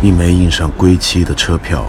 一枚印上归期的车票，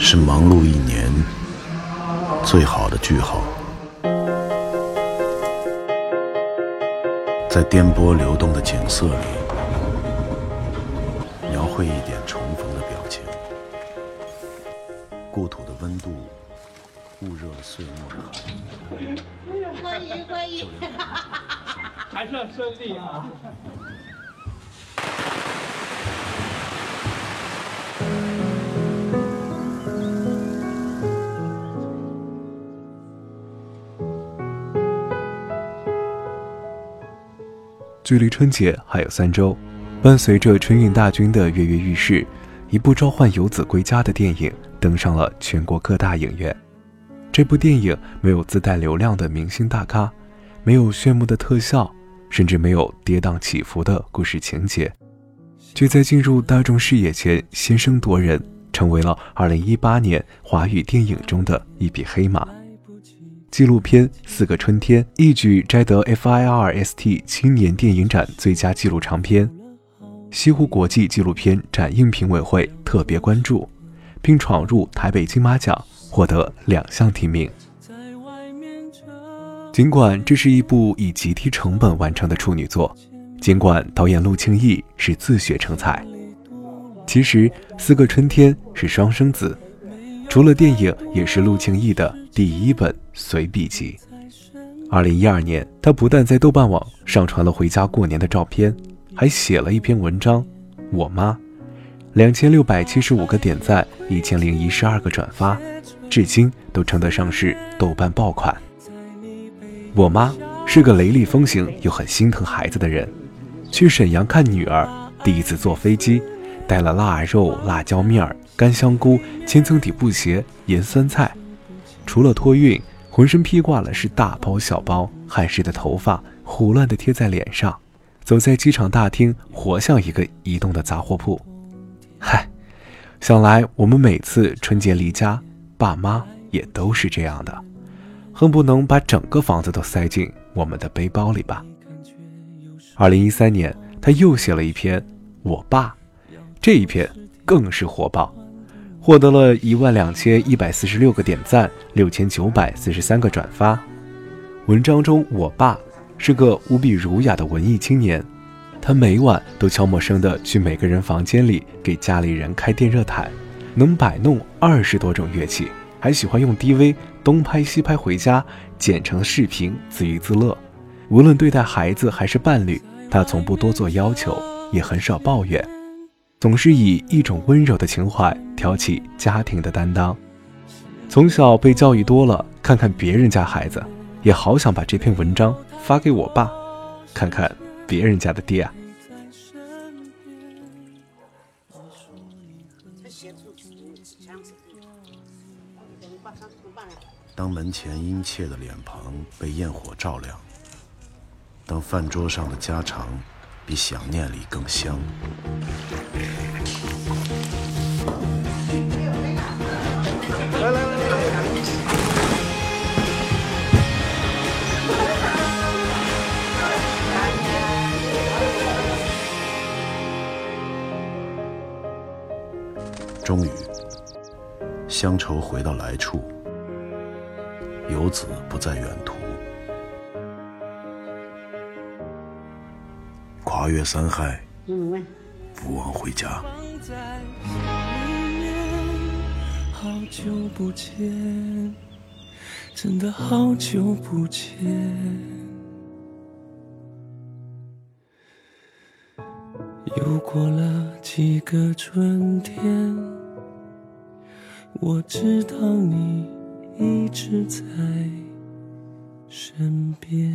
是忙碌一年最好的句号。在颠簸流动的景色里，描绘一点重逢的表情。故土的温度，捂热了岁末的寒。欢迎欢迎，还算顺利啊！距离春节还有三周，伴随着春运大军的跃跃欲试，一部召唤游子归家的电影登上了全国各大影院。这部电影没有自带流量的明星大咖，没有炫目的特效，甚至没有跌宕起伏的故事情节，却在进入大众视野前先声夺人，成为了2018年华语电影中的一匹黑马。纪录片《四个春天》一举摘得 FIRST 青年电影展最佳纪录长片，西湖国际纪录片展映评委会特别关注，并闯入台北金马奖，获得两项提名。尽管这是一部以极低成本完成的处女作，尽管导演陆庆义是自学成才，其实《四个春天》是双生子。除了电影，也是陆庆义的第一本随笔集。二零一二年，他不但在豆瓣网上传了回家过年的照片，还写了一篇文章《我妈》，两千六百七十五个点赞，一千零一十二个转发，至今都称得上是豆瓣爆款。我妈是个雷厉风行又很心疼孩子的人，去沈阳看女儿，第一次坐飞机，带了腊肉、辣椒面儿。干香菇、千层底布鞋、盐酸菜，除了托运，浑身披挂了是大包小包，汗湿的头发胡乱地贴在脸上，走在机场大厅，活像一个移动的杂货铺。嗨，想来我们每次春节离家，爸妈也都是这样的，恨不能把整个房子都塞进我们的背包里吧。二零一三年，他又写了一篇《我爸》，这一篇更是火爆。获得了一万两千一百四十六个点赞，六千九百四十三个转发。文章中，我爸是个无比儒雅的文艺青年，他每晚都悄默声的去每个人房间里给家里人开电热毯，能摆弄二十多种乐器，还喜欢用 DV 东拍西拍回家剪成视频自娱自乐。无论对待孩子还是伴侣，他从不多做要求，也很少抱怨。总是以一种温柔的情怀挑起家庭的担当。从小被教育多了，看看别人家孩子，也好想把这篇文章发给我爸，看看别人家的爹啊。当门前殷切的脸庞被焰火照亮，当饭桌上的家常。比想念里更香。来来来，终于，乡愁回到来处，游子不在远途。跨越山海，不忘回家。好久不见，真的好久不见。又过了几个春天，我知道你一直在身边。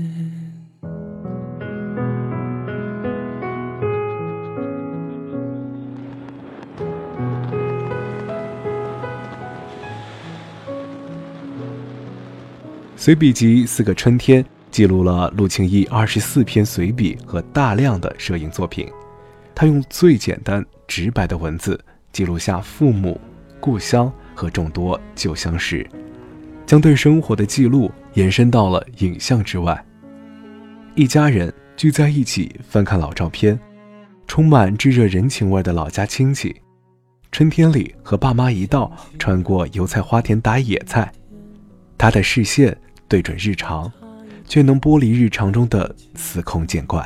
随笔集《四个春天》记录了陆庆义二十四篇随笔和大量的摄影作品。他用最简单直白的文字记录下父母、故乡和众多旧相识，将对生活的记录延伸到了影像之外。一家人聚在一起翻看老照片，充满炙热人情味的老家亲戚。春天里和爸妈一道穿过油菜花田打野菜，他的视线对准日常，却能剥离日常中的司空见惯。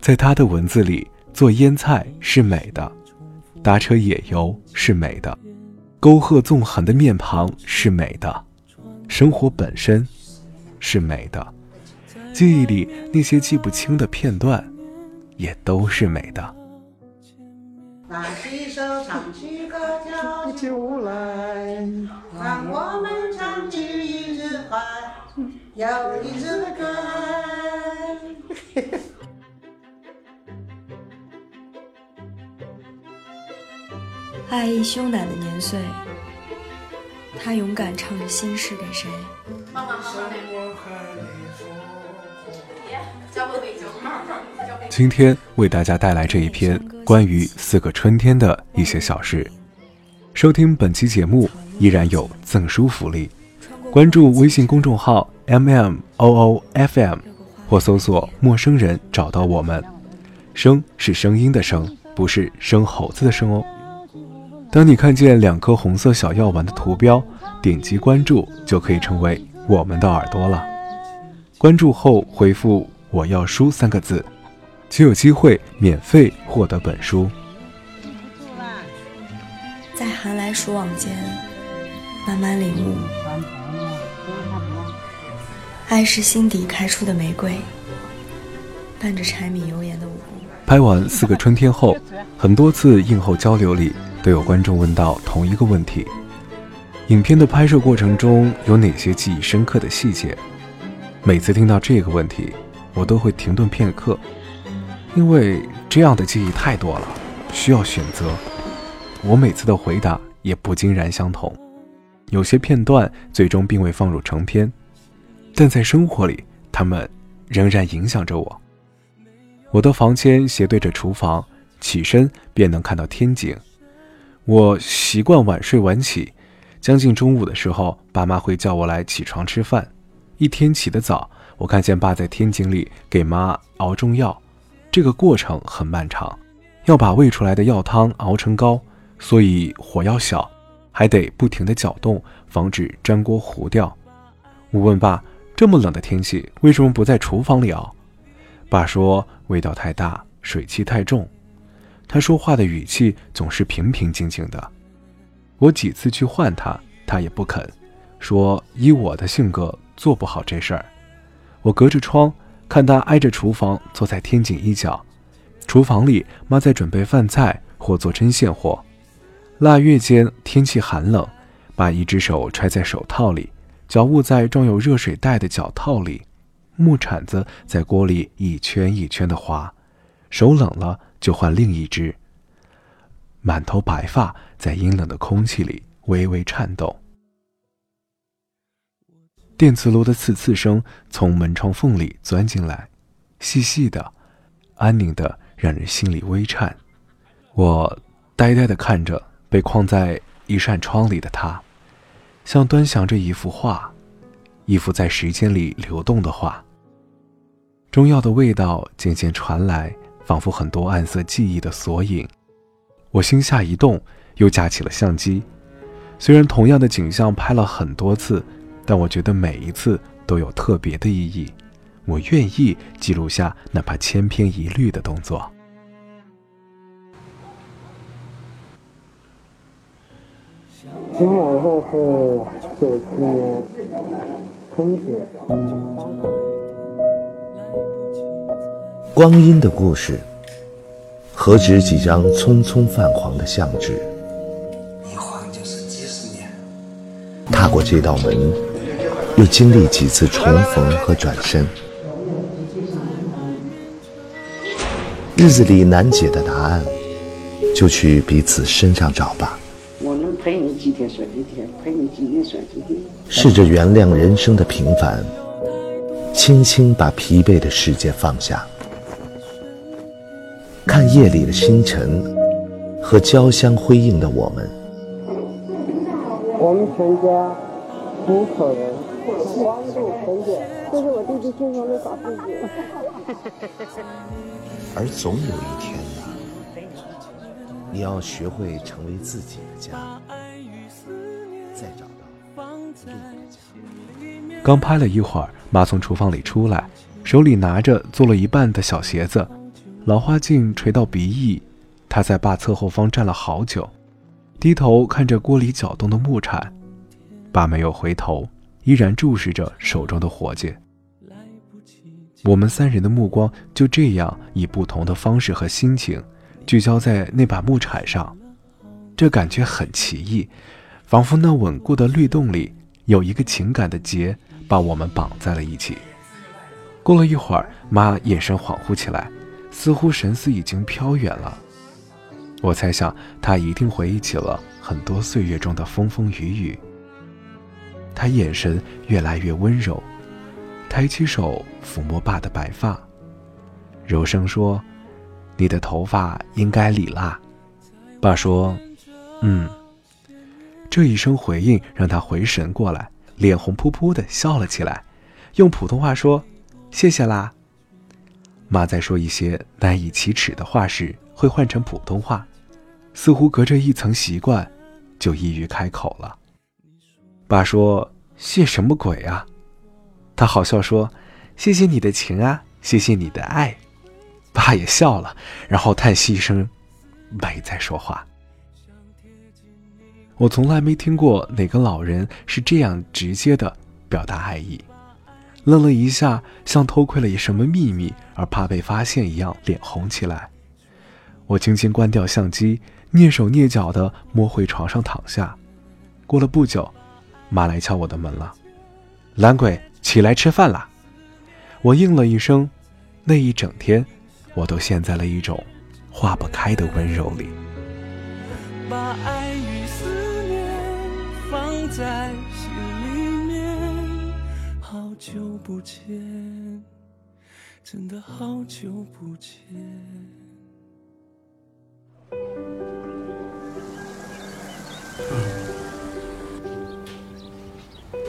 在他的文字里，做腌菜是美的，搭车野游是美的，沟壑纵横的面庞是美的，生活本身是美的，记忆里那些记不清的片段，也都是美的。拿起手唱起歌跳起舞来，让我们唱起一支快，又一支歌。爱意凶胆的年岁，他勇敢唱着心事给谁？今天为大家带来这一篇关于四个春天的一些小事。收听本期节目依然有赠书福利，关注微信公众号 m m o o f m 或搜索“陌生人”找到我们。声是声音的声，不是生猴子的生哦。当你看见两颗红色小药丸的图标，点击关注就可以成为我们的耳朵了。关注后回复“我要书”三个字。就有机会免费获得本书。在寒来暑往间，慢慢领悟，爱是心底开出的玫瑰，伴着柴米油盐的舞步。拍完《四个春天》后，很多次映后交流里，都有观众问到同一个问题：影片的拍摄过程中有哪些记忆深刻的细节？每次听到这个问题，我都会停顿片刻。因为这样的记忆太多了，需要选择。我每次的回答也不尽然相同。有些片段最终并未放入成片，但在生活里，他们仍然影响着我。我的房间斜对着厨房，起身便能看到天井。我习惯晚睡晚起，将近中午的时候，爸妈会叫我来起床吃饭。一天起得早，我看见爸在天井里给妈熬中药。这个过程很漫长，要把喂出来的药汤熬成膏，所以火要小，还得不停地搅动，防止粘锅糊掉。我问爸：“这么冷的天气，为什么不在厨房里熬？”爸说：“味道太大，水汽太重。”他说话的语气总是平平静静的。我几次去唤他，他也不肯，说：“以我的性格，做不好这事儿。”我隔着窗。看他挨着厨房坐在天井一角，厨房里妈在准备饭菜或做针线活。腊月间天气寒冷，把一只手揣在手套里，脚捂在装有热水袋的脚套里，木铲子在锅里一圈一圈的划，手冷了就换另一只。满头白发在阴冷的空气里微微颤动。电磁炉的刺刺声从门窗缝里钻进来，细细的，安宁的，让人心里微颤。我呆呆的看着被框在一扇窗里的他，像端详着一幅画，一幅在时间里流动的画。中药的味道渐渐传来，仿佛很多暗色记忆的索引。我心下一动，又架起了相机。虽然同样的景象拍了很多次。但我觉得每一次都有特别的意义，我愿意记录下哪怕千篇一律的动作。今晚是九七年春节。光阴的故事，何止几张匆匆泛黄的相纸？一晃就是几十年。踏过这道门。又经历几次重逢和转身，日子里难解的答案，就去彼此身上找吧。我能陪你几天算几天，陪你几年算几年。试着原谅人生的平凡，轻轻把疲惫的世界放下，看夜里的星辰和交相辉映的我们。我们全家五口人。光度呈现，这是我弟弟经常的搞事情。而总有一天呢，你要学会成为自己的家，再找到另一个家。刚拍了一会儿，妈从厨房里出来，手里拿着做了一半的小鞋子，老花镜垂到鼻翼。他在爸侧后方站了好久，低头看着锅里搅动的木铲。爸没有回头，依然注视着手中的火箭。我们三人的目光就这样以不同的方式和心情聚焦在那把木铲上，这感觉很奇异，仿佛那稳固的律动里有一个情感的结把我们绑在了一起。过了一会儿，妈眼神恍惚起来，似乎神思已经飘远了。我猜想他一定回忆起了很多岁月中的风风雨雨。他眼神越来越温柔。抬起手抚摸爸的白发，柔声说：“你的头发应该理啦。”爸说：“嗯。”这一声回应让他回神过来，脸红扑扑的笑了起来，用普通话说：“谢谢啦。”妈在说一些难以启齿的话时，会换成普通话，似乎隔着一层习惯，就易于开口了。爸说：“谢什么鬼啊？”他好笑说：“谢谢你的情啊，谢谢你的爱。”爸也笑了，然后叹息一声，没再说话。我从来没听过哪个老人是这样直接的表达爱意。愣了一下，像偷窥了一什么秘密而怕被发现一样，脸红起来。我轻轻关掉相机，蹑手蹑脚地摸回床上躺下。过了不久，妈来敲我的门了，懒鬼。起来吃饭啦！我应了一声，那一整天，我都陷在了一种化不开的温柔里。把爱与思念放在心里，久不见，真的好久不见。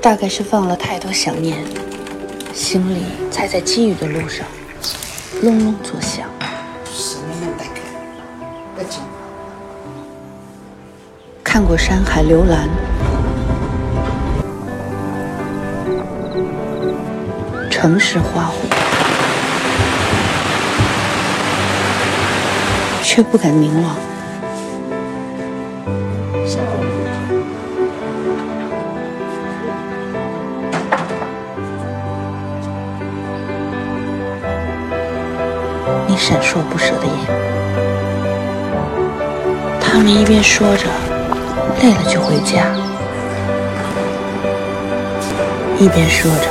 大概是放了太多想念，心里才在寄语的路上隆隆作响。看过山海流岚，城市花火，却不敢凝望。你闪烁不舍的眼，他们一边说着累了就回家，一边说着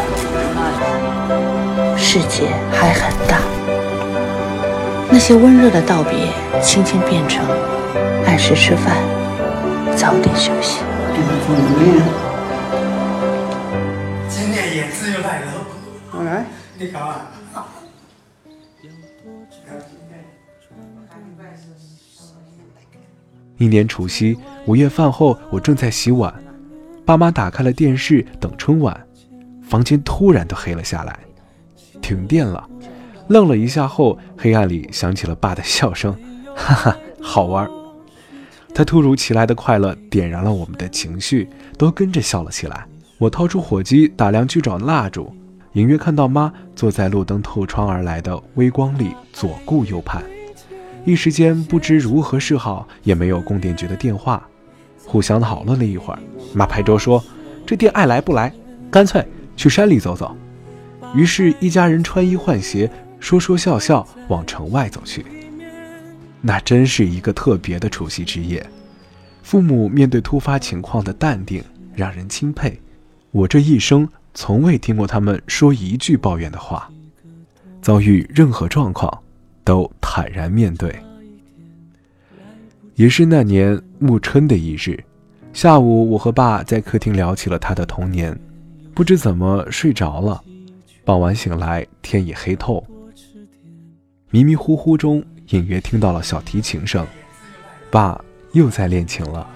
世界还很大。那些温热的道别，轻轻变成按时吃饭，早点休息。今年叶子又来了，来，你看啊。一年除夕午夜饭后，我正在洗碗，爸妈打开了电视等春晚，房间突然都黑了下来，停电了。愣了一下后，黑暗里响起了爸的笑声，哈哈，好玩。他突如其来的快乐点燃了我们的情绪，都跟着笑了起来。我掏出火机打量去找蜡烛，隐约看到妈坐在路灯透窗而来的微光里左顾右盼。一时间不知如何是好，也没有供电局的电话，互相讨论了一会儿。妈拍桌说：“这电爱来不来，干脆去山里走走。”于是，一家人穿衣换鞋，说说笑笑往城外走去。那真是一个特别的除夕之夜，父母面对突发情况的淡定让人钦佩。我这一生从未听过他们说一句抱怨的话，遭遇任何状况。都坦然面对。也是那年暮春的一日，下午我和爸在客厅聊起了他的童年，不知怎么睡着了。傍晚醒来，天已黑透，迷迷糊糊中隐约听到了小提琴声，爸又在练琴了。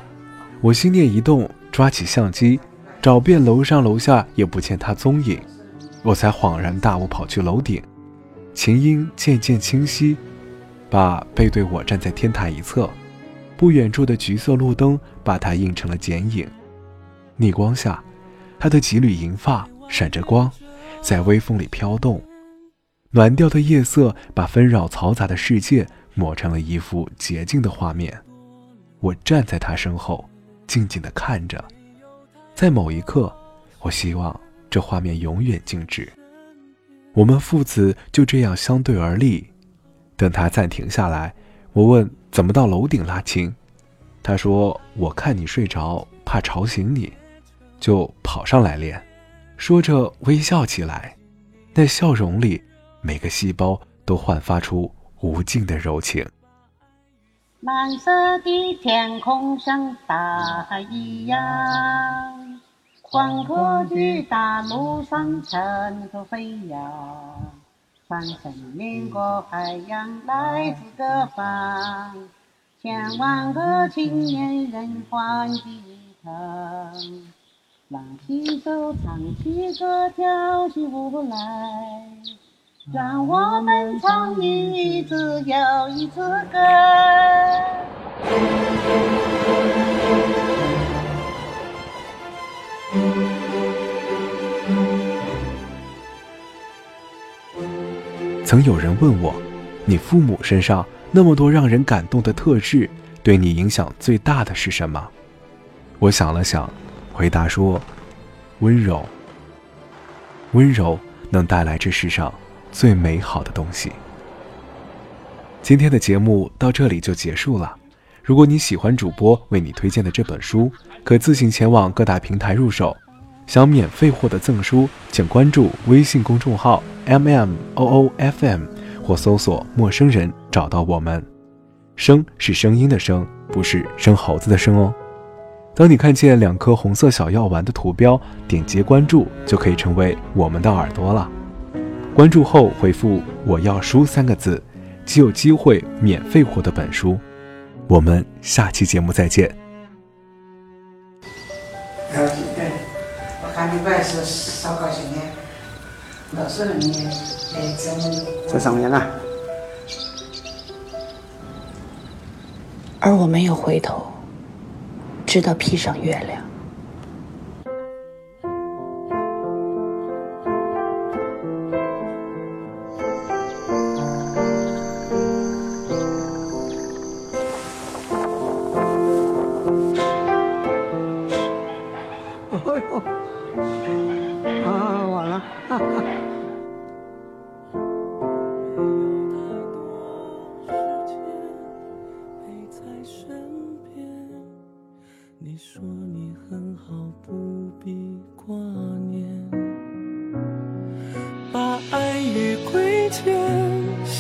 我心念一动，抓起相机，找遍楼上楼下也不见他踪影，我才恍然大悟，跑去楼顶。琴音渐渐清晰，爸背对我站在天台一侧，不远处的橘色路灯把他映成了剪影。逆光下，他的几缕银发闪着光，在微风里飘动。暖调的夜色把纷扰嘈杂的世界抹成了一幅洁净的画面。我站在他身后，静静地看着。在某一刻，我希望这画面永远静止。我们父子就这样相对而立。等他暂停下来，我问：“怎么到楼顶拉琴？”他说：“我看你睡着，怕吵醒你，就跑上来练。”说着微笑起来，那笑容里，每个细胞都焕发出无尽的柔情。蓝色的天空像大海一样，宽阔的大路上尘土飞扬，翻山越过海洋来自各方，千万个青年人欢喜一堂，拉起手唱起歌跳起舞来。让我们唱一支又一支歌。曾有人问我，你父母身上那么多让人感动的特质，对你影响最大的是什么？我想了想，回答说：温柔。温柔能带来这世上。最美好的东西。今天的节目到这里就结束了。如果你喜欢主播为你推荐的这本书，可自行前往各大平台入手。想免费获得赠书，请关注微信公众号 m m o o f m 或搜索“陌生人”找到我们。声是声音的声，不是生猴子的生哦。当你看见两颗红色小药丸的图标，点击关注就可以成为我们的耳朵了。关注后回复“我要书”三个字，即有机会免费获得本书。我们下期节目再见。我看你怪是烧高兴的，老是你来整在上面呢。而我没有回头，直到披上月亮。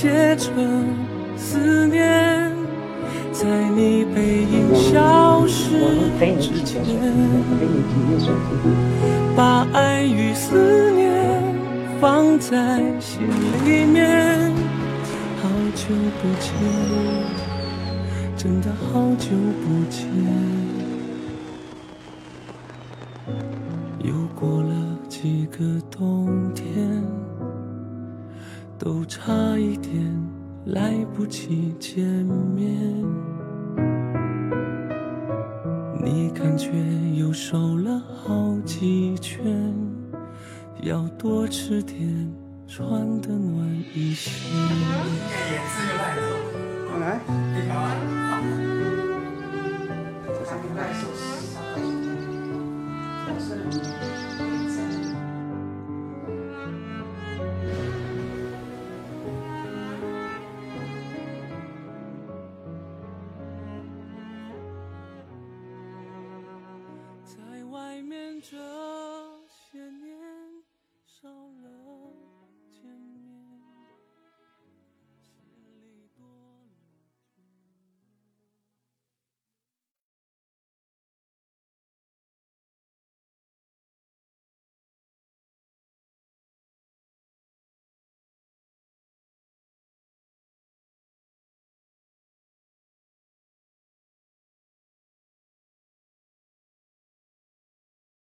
写成思念，在你背影消失之前，把爱与思念放在心里面。好久不见，真的好久不见，又过了几个冬天。都差一点来不及见面，你感觉又瘦了好几圈，要多吃点，穿得暖一些。